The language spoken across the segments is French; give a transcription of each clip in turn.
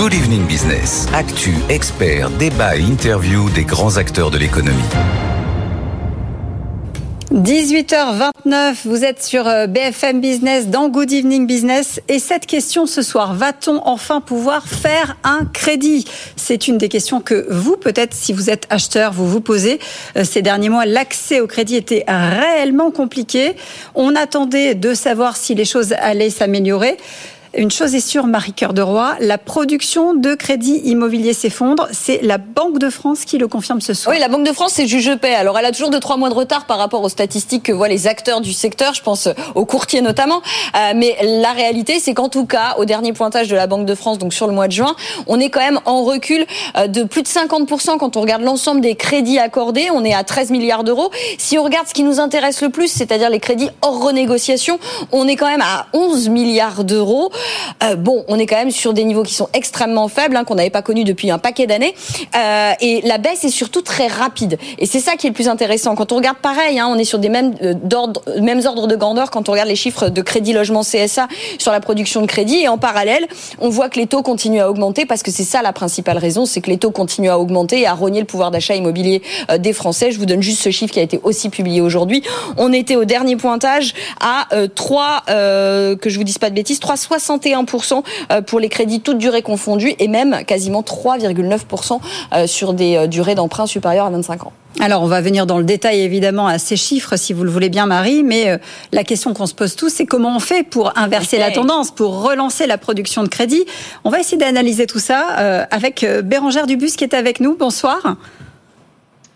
Good Evening Business. Actu, experts, débat et interview des grands acteurs de l'économie. 18h29, vous êtes sur euh, BFM Business dans Good Evening Business et cette question ce soir, va-t-on enfin pouvoir faire un crédit? C'est une des questions que vous, peut-être si vous êtes acheteur, vous vous posez. Euh, ces derniers mois, l'accès au crédit était réellement compliqué. On attendait de savoir si les choses allaient s'améliorer. Une chose est sûre, Marie-Cœur de Roy, la production de crédit immobilier s'effondre. C'est la Banque de France qui le confirme ce soir. Oui, la Banque de France, c'est juge paix. Alors, elle a toujours de trois mois de retard par rapport aux statistiques que voient les acteurs du secteur. Je pense aux courtiers notamment. Euh, mais la réalité, c'est qu'en tout cas, au dernier pointage de la Banque de France, donc sur le mois de juin, on est quand même en recul euh, de plus de 50% quand on regarde l'ensemble des crédits accordés. On est à 13 milliards d'euros. Si on regarde ce qui nous intéresse le plus, c'est-à-dire les crédits hors renégociation, on est quand même à 11 milliards d'euros. Euh, bon, on est quand même sur des niveaux qui sont extrêmement faibles, hein, qu'on n'avait pas connus depuis un paquet d'années. Euh, et la baisse est surtout très rapide. Et c'est ça qui est le plus intéressant. Quand on regarde pareil, hein, on est sur des mêmes, euh, mêmes ordres de grandeur quand on regarde les chiffres de crédit logement CSA sur la production de crédit. Et en parallèle, on voit que les taux continuent à augmenter parce que c'est ça la principale raison, c'est que les taux continuent à augmenter et à rogner le pouvoir d'achat immobilier euh, des Français. Je vous donne juste ce chiffre qui a été aussi publié aujourd'hui. On était au dernier pointage à 3, que je vous dise pas de bêtises, 3,60 61% euh, pour les crédits toutes durées confondues et même quasiment 3,9% euh, sur des euh, durées d'emprunt supérieures à 25 ans. Alors, on va venir dans le détail évidemment à ces chiffres, si vous le voulez bien, Marie, mais la question qu'on se pose tous, c'est comment on fait pour inverser la tendance, pour relancer la production de crédit. On va essayer d'analyser tout ça avec Bérangère Dubus qui est avec nous. Bonsoir.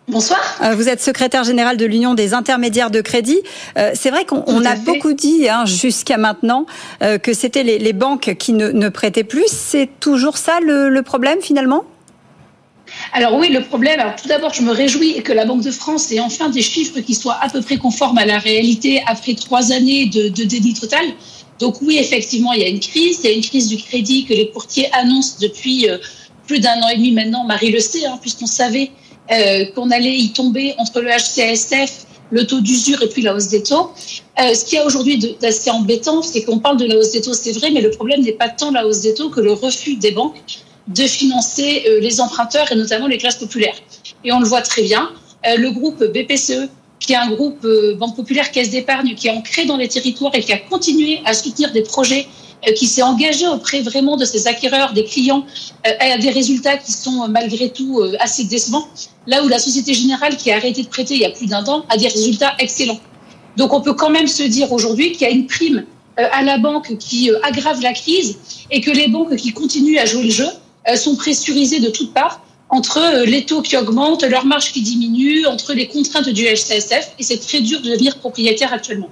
Bonsoir. Euh, vous êtes secrétaire général de l'Union des intermédiaires de crédit. Euh, c'est vrai qu'on a beaucoup dit hein, jusqu'à maintenant euh, que c'était les, banques qui ne, prêtaient plus. C'est toujours ça le, problème finalement? Alors oui, le problème, alors tout d'abord, je me réjouis que la Banque de France ait enfin des chiffres qui soient à peu près conformes à la réalité après trois années de, de déni total. Donc oui, effectivement, il y a une crise, il y a une crise du crédit que les courtiers annoncent depuis plus d'un an et demi maintenant. Marie le sait, hein, puisqu'on savait euh, qu'on allait y tomber entre le HCSF, le taux d'usure et puis la hausse des taux. Euh, ce qui est aujourd'hui d'assez embêtant, c'est qu'on parle de la hausse des taux, c'est vrai, mais le problème n'est pas tant la hausse des taux que le refus des banques de financer euh, les emprunteurs et notamment les classes populaires. Et on le voit très bien. le groupe BPCE, qui est un groupe Banque Populaire Caisse d'épargne, qui est ancré dans les territoires et qui a continué à soutenir des projets qui s'est engagé auprès vraiment de ses acquéreurs, des clients, euh, à des résultats qui sont euh, malgré tout assez décevants. Là où la Société Générale, qui a arrêté de prêter il y a plus d'un an, a des résultats excellents. Donc on peut quand même se dire aujourd'hui qu'il y a une prime à la banque qui aggrave la crise et que les banques qui continuent à jouer le jeu sont pressurisées de toutes parts entre les taux qui augmentent, leurs marges qui diminuent, entre les contraintes du HCSF, et c'est très dur de devenir propriétaire actuellement.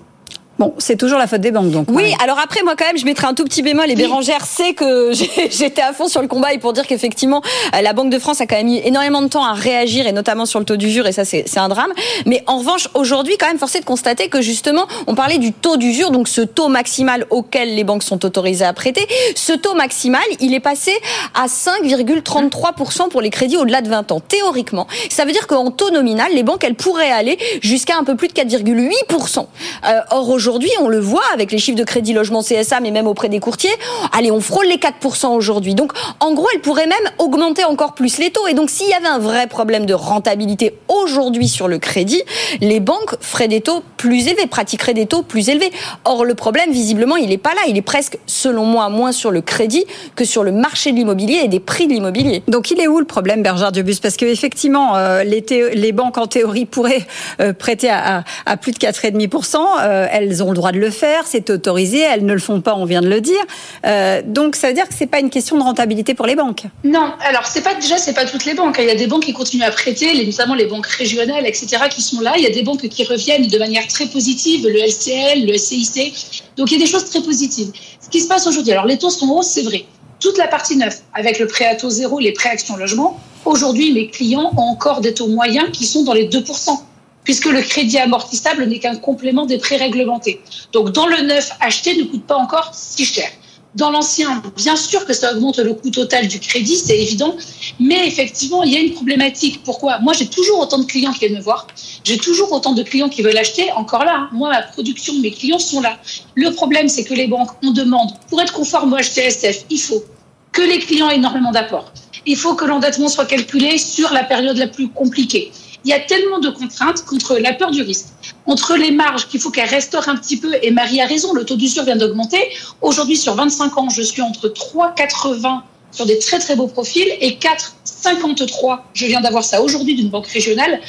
Bon, c'est toujours la faute des banques, donc. Oui, alors après, moi, quand même, je mettrai un tout petit bémol. Et Bérangère sait que j'étais à fond sur le combat et pour dire qu'effectivement, euh, la Banque de France a quand même mis énormément de temps à réagir et notamment sur le taux d'usure et ça, c'est un drame. Mais en revanche, aujourd'hui, quand même, forcé de constater que justement, on parlait du taux d'usure, donc ce taux maximal auquel les banques sont autorisées à prêter. Ce taux maximal, il est passé à 5,33% pour les crédits au-delà de 20 ans. Théoriquement, ça veut dire qu'en taux nominal, les banques, elles pourraient aller jusqu'à un peu plus de 4,8%. Euh, or, aujourd'hui, aujourd'hui, on le voit avec les chiffres de crédit logement CSA, mais même auprès des courtiers. Allez, on frôle les 4% aujourd'hui. Donc, en gros, elle pourrait même augmenter encore plus les taux. Et donc, s'il y avait un vrai problème de rentabilité aujourd'hui sur le crédit, les banques feraient des taux plus élevés, pratiqueraient des taux plus élevés. Or, le problème, visiblement, il n'est pas là. Il est presque, selon moi, moins sur le crédit que sur le marché de l'immobilier et des prix de l'immobilier. Donc, il est où le problème, Bergère Dubus? Parce qu'effectivement, euh, les, banques, en théorie, pourraient euh, prêter à, à, plus de 4,5%. Euh, elles ont le droit de le faire, c'est autorisé, elles ne le font pas, on vient de le dire. Euh, donc ça veut dire que c'est pas une question de rentabilité pour les banques. Non, alors c'est pas déjà pas toutes les banques. Il y a des banques qui continuent à prêter, notamment les banques régionales, etc., qui sont là. Il y a des banques qui reviennent de manière très positive, le LCL, le CIC. Donc il y a des choses très positives. Ce qui se passe aujourd'hui, alors les taux sont hauts, c'est vrai. Toute la partie neuve, avec le prêt à taux zéro, les prêts action logement, aujourd'hui mes clients ont encore des taux moyens qui sont dans les 2% puisque le crédit amortissable n'est qu'un complément des prêts réglementés. Donc dans le neuf, acheter ne coûte pas encore si cher. Dans l'ancien, bien sûr que ça augmente le coût total du crédit, c'est évident, mais effectivement, il y a une problématique. Pourquoi? Moi, j'ai toujours autant de clients qui viennent me voir, j'ai toujours autant de clients qui veulent acheter. Encore là, moi, ma production, mes clients sont là. Le problème, c'est que les banques, on demande, pour être conforme au HTSF, il faut que les clients aient énormément d'apports. Il faut que l'endettement soit calculé sur la période la plus compliquée. Il y a tellement de contraintes contre la peur du risque, entre les marges qu'il faut qu'elles restaurent un petit peu. Et Marie a raison, le taux d'usure vient d'augmenter. Aujourd'hui, sur 25 ans, je suis entre 3,80 sur des très très beaux profils et 4,53. Je viens d'avoir ça aujourd'hui d'une banque régionale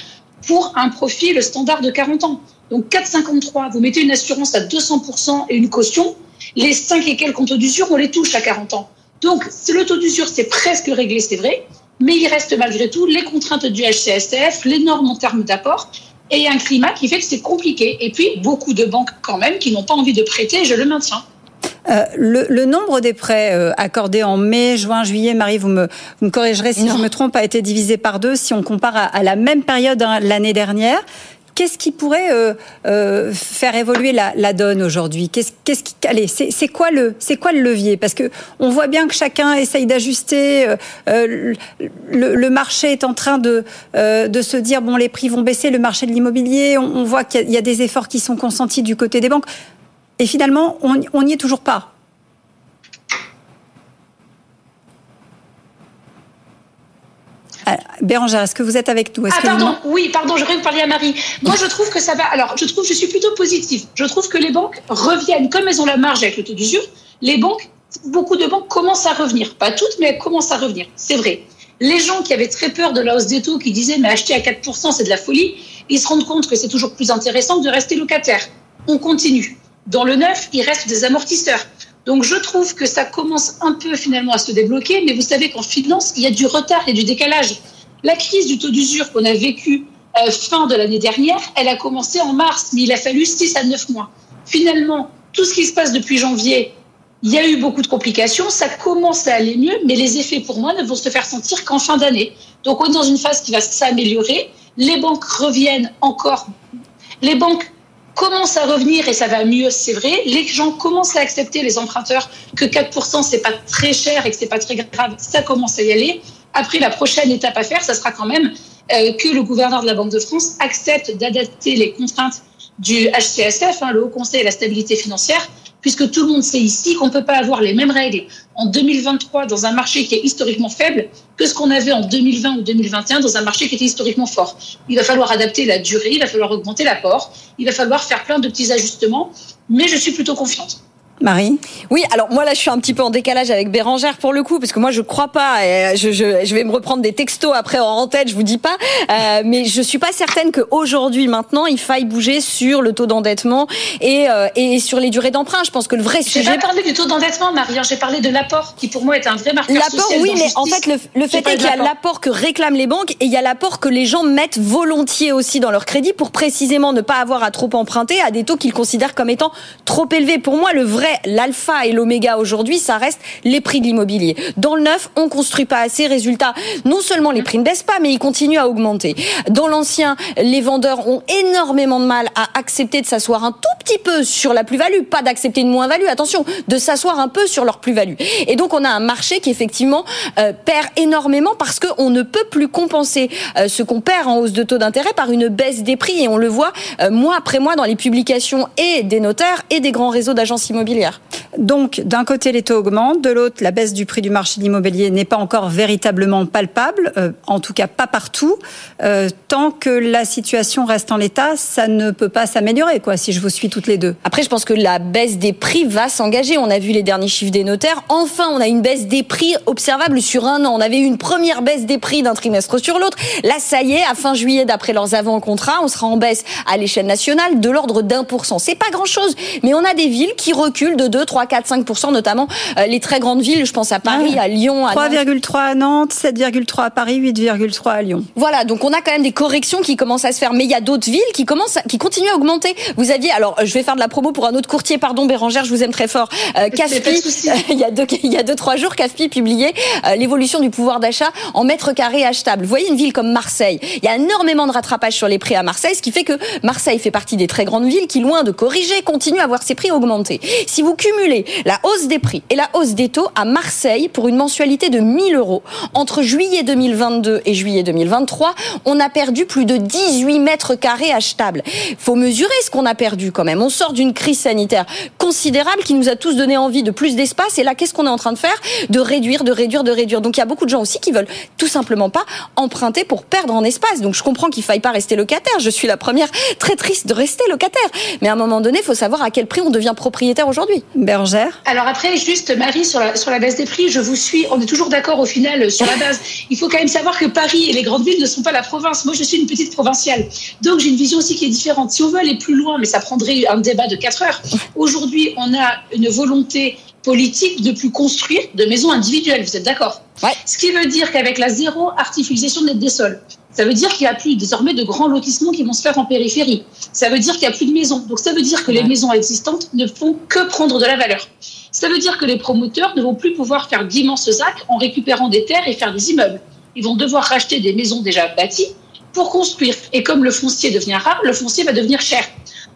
pour un profil standard de 40 ans. Donc 4,53, vous mettez une assurance à 200% et une caution. Les 5 et quelques taux d'usure, on les touche à 40 ans. Donc le taux d'usure, c'est presque réglé, c'est vrai, mais il reste malgré tout les contraintes du HCSF, les normes en termes d'apport et un climat qui fait que c'est compliqué. Et puis beaucoup de banques quand même qui n'ont pas envie de prêter, je le maintiens. Euh, le, nombre des prêts euh, accordés en mai, juin, juillet, Marie, vous me, vous me corrigerez si je me trompe, a été divisé par deux si on compare à, la même période hein, l'année dernière. Qu'est-ce qui pourrait euh, faire évoluer la, donne aujourd'hui? Qu'est-ce, qui, allez, c'est, quoi le, c'est quoi le levier? Parce que on voit bien que chacun essaye d'ajuster. le, marché est en train de de se dire bon, les prix vont baisser. Le marché de l'immobilier, on, voit qu'il y a, des efforts qui sont consentis du côté des banques. Et finalement, on n'y est toujours pas. Bérangère, est-ce que vous êtes avec nous? Ah pardon, oui, pardon, j'aurais vous parler à Marie. Moi, je trouve que ça va. Alors, je trouve, je suis plutôt positive. Je trouve que les banques reviennent, comme elles ont la marge avec le taux d'usure. Les banques, beaucoup de banques commencent à revenir. Pas toutes, mais elles commencent à revenir. C'est vrai. Les gens qui avaient très peur de la hausse des taux, qui disaient mais acheter à 4%, c'est de la folie, ils se rendent compte que c'est toujours plus intéressant de rester locataire. On continue. Dans le neuf, il reste des amortisseurs. Donc je trouve que ça commence un peu finalement à se débloquer, mais vous savez qu'en finance, il y a du retard et du décalage. La crise du taux d'usure qu'on a vécue euh, fin de l'année dernière, elle a commencé en mars, mais il a fallu 6 à 9 mois. Finalement, tout ce qui se passe depuis janvier, il y a eu beaucoup de complications, ça commence à aller mieux, mais les effets pour moi ne vont se faire sentir qu'en fin d'année. Donc on est dans une phase qui va s'améliorer, les banques reviennent encore, les banques commence à revenir et ça va mieux, c'est vrai. Les gens commencent à accepter les emprunteurs que 4% c'est pas très cher et que c'est pas très grave. Ça commence à y aller. Après, la prochaine étape à faire, ça sera quand même euh, que le gouverneur de la Banque de France accepte d'adapter les contraintes du HCSF, hein, le Haut Conseil à la stabilité financière, puisque tout le monde sait ici qu'on ne peut pas avoir les mêmes règles en 2023 dans un marché qui est historiquement faible que ce qu'on avait en 2020 ou 2021 dans un marché qui était historiquement fort. Il va falloir adapter la durée, il va falloir augmenter l'apport, il va falloir faire plein de petits ajustements, mais je suis plutôt confiante. Marie Oui, alors moi là je suis un petit peu en décalage avec Bérangère pour le coup, parce que moi je crois pas, et je, je, je vais me reprendre des textos après en tête, je vous dis pas, euh, mais je suis pas certaine qu'aujourd'hui maintenant il faille bouger sur le taux d'endettement et, euh, et sur les durées d'emprunt. Je pense que le vrai sujet... J'ai pas parlé du taux d'endettement Marie, hein. j'ai parlé de l'apport qui pour moi est un vrai marqueur L'apport oui, mais en fait le, le fait est qu'il y a l'apport que réclament les banques et il y a l'apport que les gens mettent volontiers aussi dans leur crédit pour précisément ne pas avoir à trop emprunter à des taux qu'ils considèrent comme étant trop élevés. Pour moi le l'alpha et l'oméga aujourd'hui, ça reste les prix de l'immobilier. Dans le neuf, on construit pas assez. Résultat, non seulement les prix ne baissent pas, mais ils continuent à augmenter. Dans l'ancien, les vendeurs ont énormément de mal à accepter de s'asseoir un tout petit peu sur la plus-value, pas d'accepter une moins-value, attention, de s'asseoir un peu sur leur plus-value. Et donc on a un marché qui effectivement euh, perd énormément parce qu'on ne peut plus compenser euh, ce qu'on perd en hausse de taux d'intérêt par une baisse des prix. Et on le voit euh, mois après mois dans les publications et des notaires et des grands réseaux d'agences immobilières. Donc, d'un côté, les taux augmentent, de l'autre, la baisse du prix du marché de l'immobilier n'est pas encore véritablement palpable, euh, en tout cas pas partout. Euh, tant que la situation reste en l'état, ça ne peut pas s'améliorer, quoi, si je vous suis toutes les deux. Après, je pense que la baisse des prix va s'engager. On a vu les derniers chiffres des notaires. Enfin, on a une baisse des prix observable sur un an. On avait eu une première baisse des prix d'un trimestre sur l'autre. Là, ça y est, à fin juillet, d'après leurs avant-contrats, on sera en baisse à l'échelle nationale de l'ordre d'un pour cent. C'est pas grand-chose, mais on a des villes qui reculent de 2, 3, 4, 5 notamment euh, les très grandes villes. Je pense à Paris, à Lyon, à 3,3 à Nantes, 7,3 à Paris, 8,3 à Lyon. Voilà, donc on a quand même des corrections qui commencent à se faire, mais il y a d'autres villes qui commencent, qui continuent à augmenter. Vous aviez, alors je vais faire de la promo pour un autre courtier, pardon Bérangère, je vous aime très fort. Euh, Caspi, il y a deux, il y a deux trois jours, Caspi publiait euh, l'évolution du pouvoir d'achat en mètres carrés achetables. Vous voyez une ville comme Marseille, il y a énormément de rattrapage sur les prix à Marseille, ce qui fait que Marseille fait partie des très grandes villes qui, loin de corriger, continuent à voir ses prix augmenter. Si vous cumulez la hausse des prix et la hausse des taux à Marseille pour une mensualité de 1000 euros entre juillet 2022 et juillet 2023, on a perdu plus de 18 mètres carrés achetables. Faut mesurer ce qu'on a perdu quand même. On sort d'une crise sanitaire considérable qui nous a tous donné envie de plus d'espace. Et là, qu'est-ce qu'on est en train de faire? De réduire, de réduire, de réduire. Donc il y a beaucoup de gens aussi qui veulent tout simplement pas emprunter pour perdre en espace. Donc je comprends qu'il faille pas rester locataire. Je suis la première très triste de rester locataire. Mais à un moment donné, il faut savoir à quel prix on devient propriétaire aujourd'hui. Bergère Alors après, juste Marie, sur la, sur la baisse des prix, je vous suis. On est toujours d'accord au final sur la base. Il faut quand même savoir que Paris et les grandes villes ne sont pas la province. Moi, je suis une petite provinciale. Donc j'ai une vision aussi qui est différente. Si on veut aller plus loin, mais ça prendrait un débat de 4 heures. Aujourd'hui, on a une volonté politique de plus construire de maisons individuelles. Vous êtes d'accord? Ouais. Ce qui veut dire qu'avec la zéro artificialisation des sols, ça veut dire qu'il n'y a plus désormais de grands lotissements qui vont se faire en périphérie. Ça veut dire qu'il n'y a plus de maisons. Donc ça veut dire que les maisons existantes ne font que prendre de la valeur. Ça veut dire que les promoteurs ne vont plus pouvoir faire d'immenses actes en récupérant des terres et faire des immeubles. Ils vont devoir racheter des maisons déjà bâties pour construire. Et comme le foncier devient rare, le foncier va devenir cher.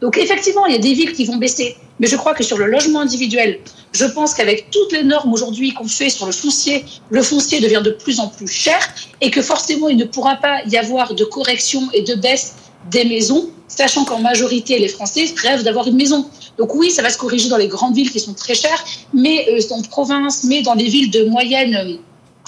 Donc effectivement, il y a des villes qui vont baisser. Mais je crois que sur le logement individuel, je pense qu'avec toutes les normes aujourd'hui qu'on fait sur le foncier, le foncier devient de plus en plus cher et que forcément, il ne pourra pas y avoir de correction et de baisse des maisons, sachant qu'en majorité, les Français rêvent d'avoir une maison. Donc oui, ça va se corriger dans les grandes villes qui sont très chères, mais euh, en province, mais dans les villes de moyenne,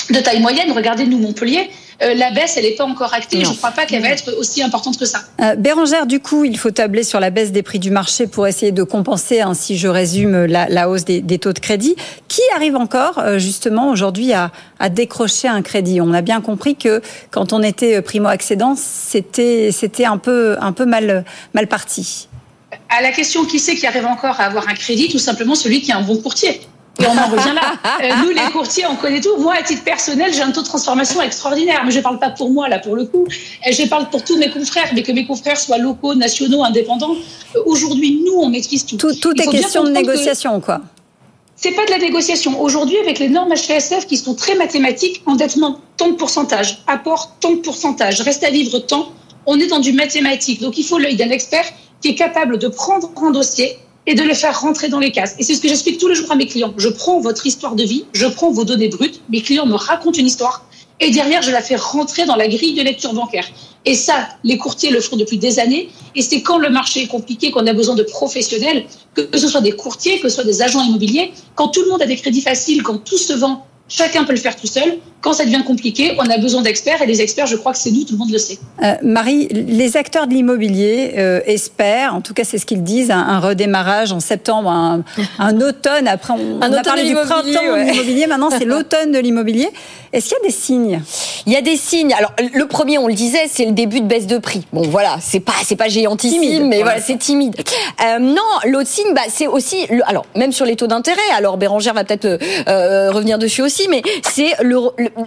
de taille moyenne, regardez nous Montpellier, euh, la baisse, elle n'est pas encore actée. Je ne crois pas qu'elle va être aussi importante que ça. Euh, Bérangère, du coup, il faut tabler sur la baisse des prix du marché pour essayer de compenser, hein, si je résume, la, la hausse des, des, taux de crédit. Qui arrive encore, euh, justement, aujourd'hui à, à, décrocher un crédit? On a bien compris que quand on était primo-accédant, c'était un peu, un peu mal, mal parti. À la question qui c'est qui arrive encore à avoir un crédit, tout simplement celui qui a un bon courtier. Et on en revient là. Euh, nous, les courtiers, on connaît tout. Moi, à titre personnel, j'ai un taux de transformation extraordinaire. Mais je ne parle pas pour moi, là, pour le coup. Je parle pour tous mes confrères, mais que mes confrères soient locaux, nationaux, indépendants. Aujourd'hui, nous, on maîtrise tout. Tout, tout est question de négociation, quoi. C'est pas de la négociation. Aujourd'hui, avec les normes HPSF qui sont très mathématiques, endettement, tant de pourcentage, apport, tant de pourcentage, reste à vivre tant, on est dans du mathématique. Donc, il faut l'œil d'un expert qui est capable de prendre un dossier, et de les faire rentrer dans les cases. Et c'est ce que j'explique tous les jours à mes clients. Je prends votre histoire de vie, je prends vos données brutes, mes clients me racontent une histoire, et derrière, je la fais rentrer dans la grille de lecture bancaire. Et ça, les courtiers le font depuis des années, et c'est quand le marché est compliqué qu'on a besoin de professionnels, que ce soit des courtiers, que ce soit des agents immobiliers, quand tout le monde a des crédits faciles, quand tout se vend Chacun peut le faire tout seul. Quand ça devient compliqué, on a besoin d'experts et les experts, je crois que c'est nous, tout le monde le sait. Euh, Marie, les acteurs de l'immobilier euh, espèrent, en tout cas c'est ce qu'ils disent, un, un, redémarrage en septembre, un, un automne. Après, on, un on a parlé du printemps ouais. de l'immobilier, maintenant c'est l'automne de l'immobilier. Est-ce qu'il y a des signes? Il y a des signes. Alors le premier, on le disait, c'est le début de baisse de prix. Bon voilà, c'est pas c'est pas géantissime, timide, mais voilà, c'est timide. Euh, non, l'autre signe, bah, c'est aussi, le, alors même sur les taux d'intérêt. Alors Bérangère va peut-être euh, revenir dessus aussi mais c'est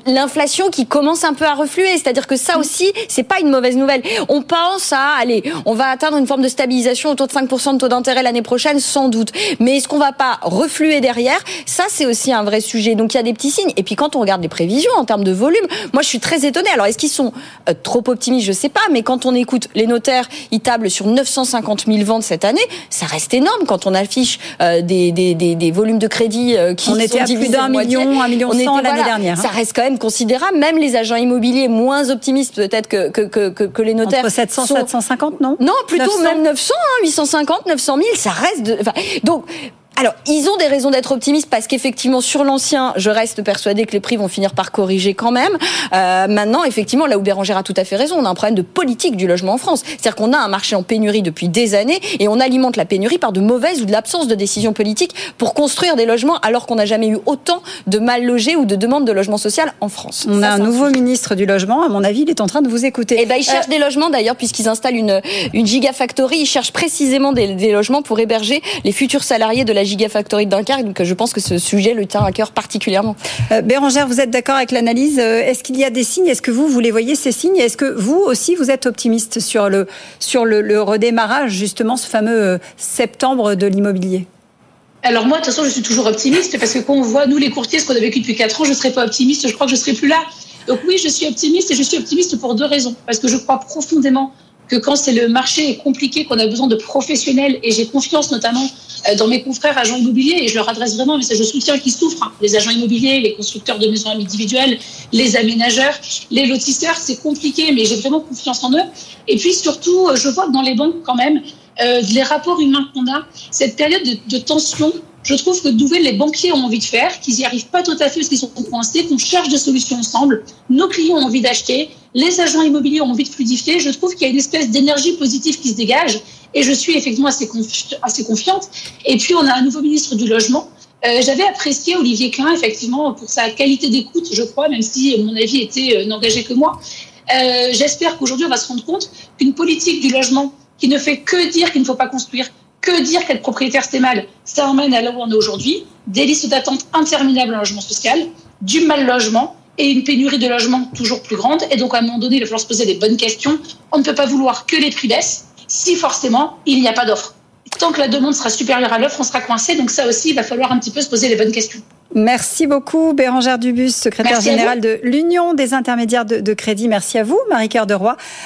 l'inflation qui commence un peu à refluer. C'est-à-dire que ça aussi, c'est pas une mauvaise nouvelle. On pense à, allez, on va atteindre une forme de stabilisation autour de 5% de taux d'intérêt l'année prochaine, sans doute. Mais est-ce qu'on va pas refluer derrière? Ça, c'est aussi un vrai sujet. Donc il y a des petits signes. Et puis quand on regarde les prévisions en termes de volume, moi je suis très étonnée. Alors est-ce qu'ils sont euh, trop optimistes? Je sais pas. Mais quand on écoute les notaires, ils tablent sur 950 000 ventes cette année. Ça reste énorme quand on affiche euh, des, des, des, des, volumes de crédit euh, qui on était à plus d'un million, un million on était, l'année voilà, dernière. Ça reste quand même considérable. Même les agents immobiliers moins optimistes peut-être que, que, que, que, les notaires. Entre 700 sont... 750, non? Non, plutôt 900. même 900, hein, 850, 900 000, ça reste... De... Enfin, donc... Alors, ils ont des raisons d'être optimistes parce qu'effectivement, sur l'ancien, je reste persuadée que les prix vont finir par corriger quand même. Euh, maintenant, effectivement, là où Bérangère a tout à fait raison, on a un problème de politique du logement en France. C'est-à-dire qu'on a un marché en pénurie depuis des années et on alimente la pénurie par de mauvaises ou de l'absence de décisions politiques pour construire des logements alors qu'on n'a jamais eu autant de mal logés ou de demandes de logement social en France. On Ça, a un nouveau ministre du logement. À mon avis, il est en train de vous écouter. Eh ben, ils cherchent euh... des logements d'ailleurs puisqu'ils installent une, une gigafactory. Ils cherchent précisément des, des logements pour héberger les futurs salariés de la gigafactory de Dunkerque. Donc je pense que ce sujet le tient à cœur particulièrement. Euh, Bérangère, vous êtes d'accord avec l'analyse Est-ce qu'il y a des signes Est-ce que vous, vous les voyez ces signes Est-ce que vous aussi, vous êtes optimiste sur le, sur le, le redémarrage, justement, ce fameux septembre de l'immobilier? Alors moi, de toute façon, je suis toujours optimiste parce que quand on voit, nous les courtiers, ce qu'on a vécu depuis 4 ans, je ne serais pas optimiste, je crois que je ne serais plus là. Donc oui, je suis optimiste et je suis optimiste pour deux raisons. Parce que je crois profondément que quand c'est le marché est compliqué, qu'on a besoin de professionnels, et j'ai confiance notamment euh, dans mes confrères agents immobiliers, et je leur adresse vraiment un message de soutien qui souffrent, hein. les agents immobiliers, les constructeurs de maisons individuelles, les aménageurs, les lotisseurs, c'est compliqué, mais j'ai vraiment confiance en eux. Et puis surtout, euh, je vois que dans les banques quand même, euh, les rapports humains qu'on a, cette période de, de tension, je trouve que nouvelles les banquiers ont envie de faire, qu'ils n'y arrivent pas tout à fait parce qu'ils sont coincés, qu'on cherche des solutions ensemble. Nos clients ont envie d'acheter, les agents immobiliers ont envie de fluidifier. Je trouve qu'il y a une espèce d'énergie positive qui se dégage et je suis effectivement assez, confi assez confiante. Et puis, on a un nouveau ministre du Logement. Euh, J'avais apprécié Olivier Klein, effectivement, pour sa qualité d'écoute, je crois, même si mon avis était euh, n'engageait que moi. Euh, J'espère qu'aujourd'hui, on va se rendre compte qu'une politique du logement qui ne fait que dire qu'il ne faut pas construire, que dire qu'être propriétaire c'est mal, ça emmène à là où on est aujourd'hui, des listes d'attente interminables en logement social, du mal logement et une pénurie de logements toujours plus grande. Et donc à un moment donné, il va falloir se poser des bonnes questions. On ne peut pas vouloir que les prix baissent si forcément il n'y a pas d'offre. Tant que la demande sera supérieure à l'offre, on sera coincé. Donc ça aussi, il va falloir un petit peu se poser les bonnes questions. Merci beaucoup, Bérangère Dubus, secrétaire générale de l'Union des intermédiaires de, de crédit. Merci à vous, Marie-Cœur de Roy,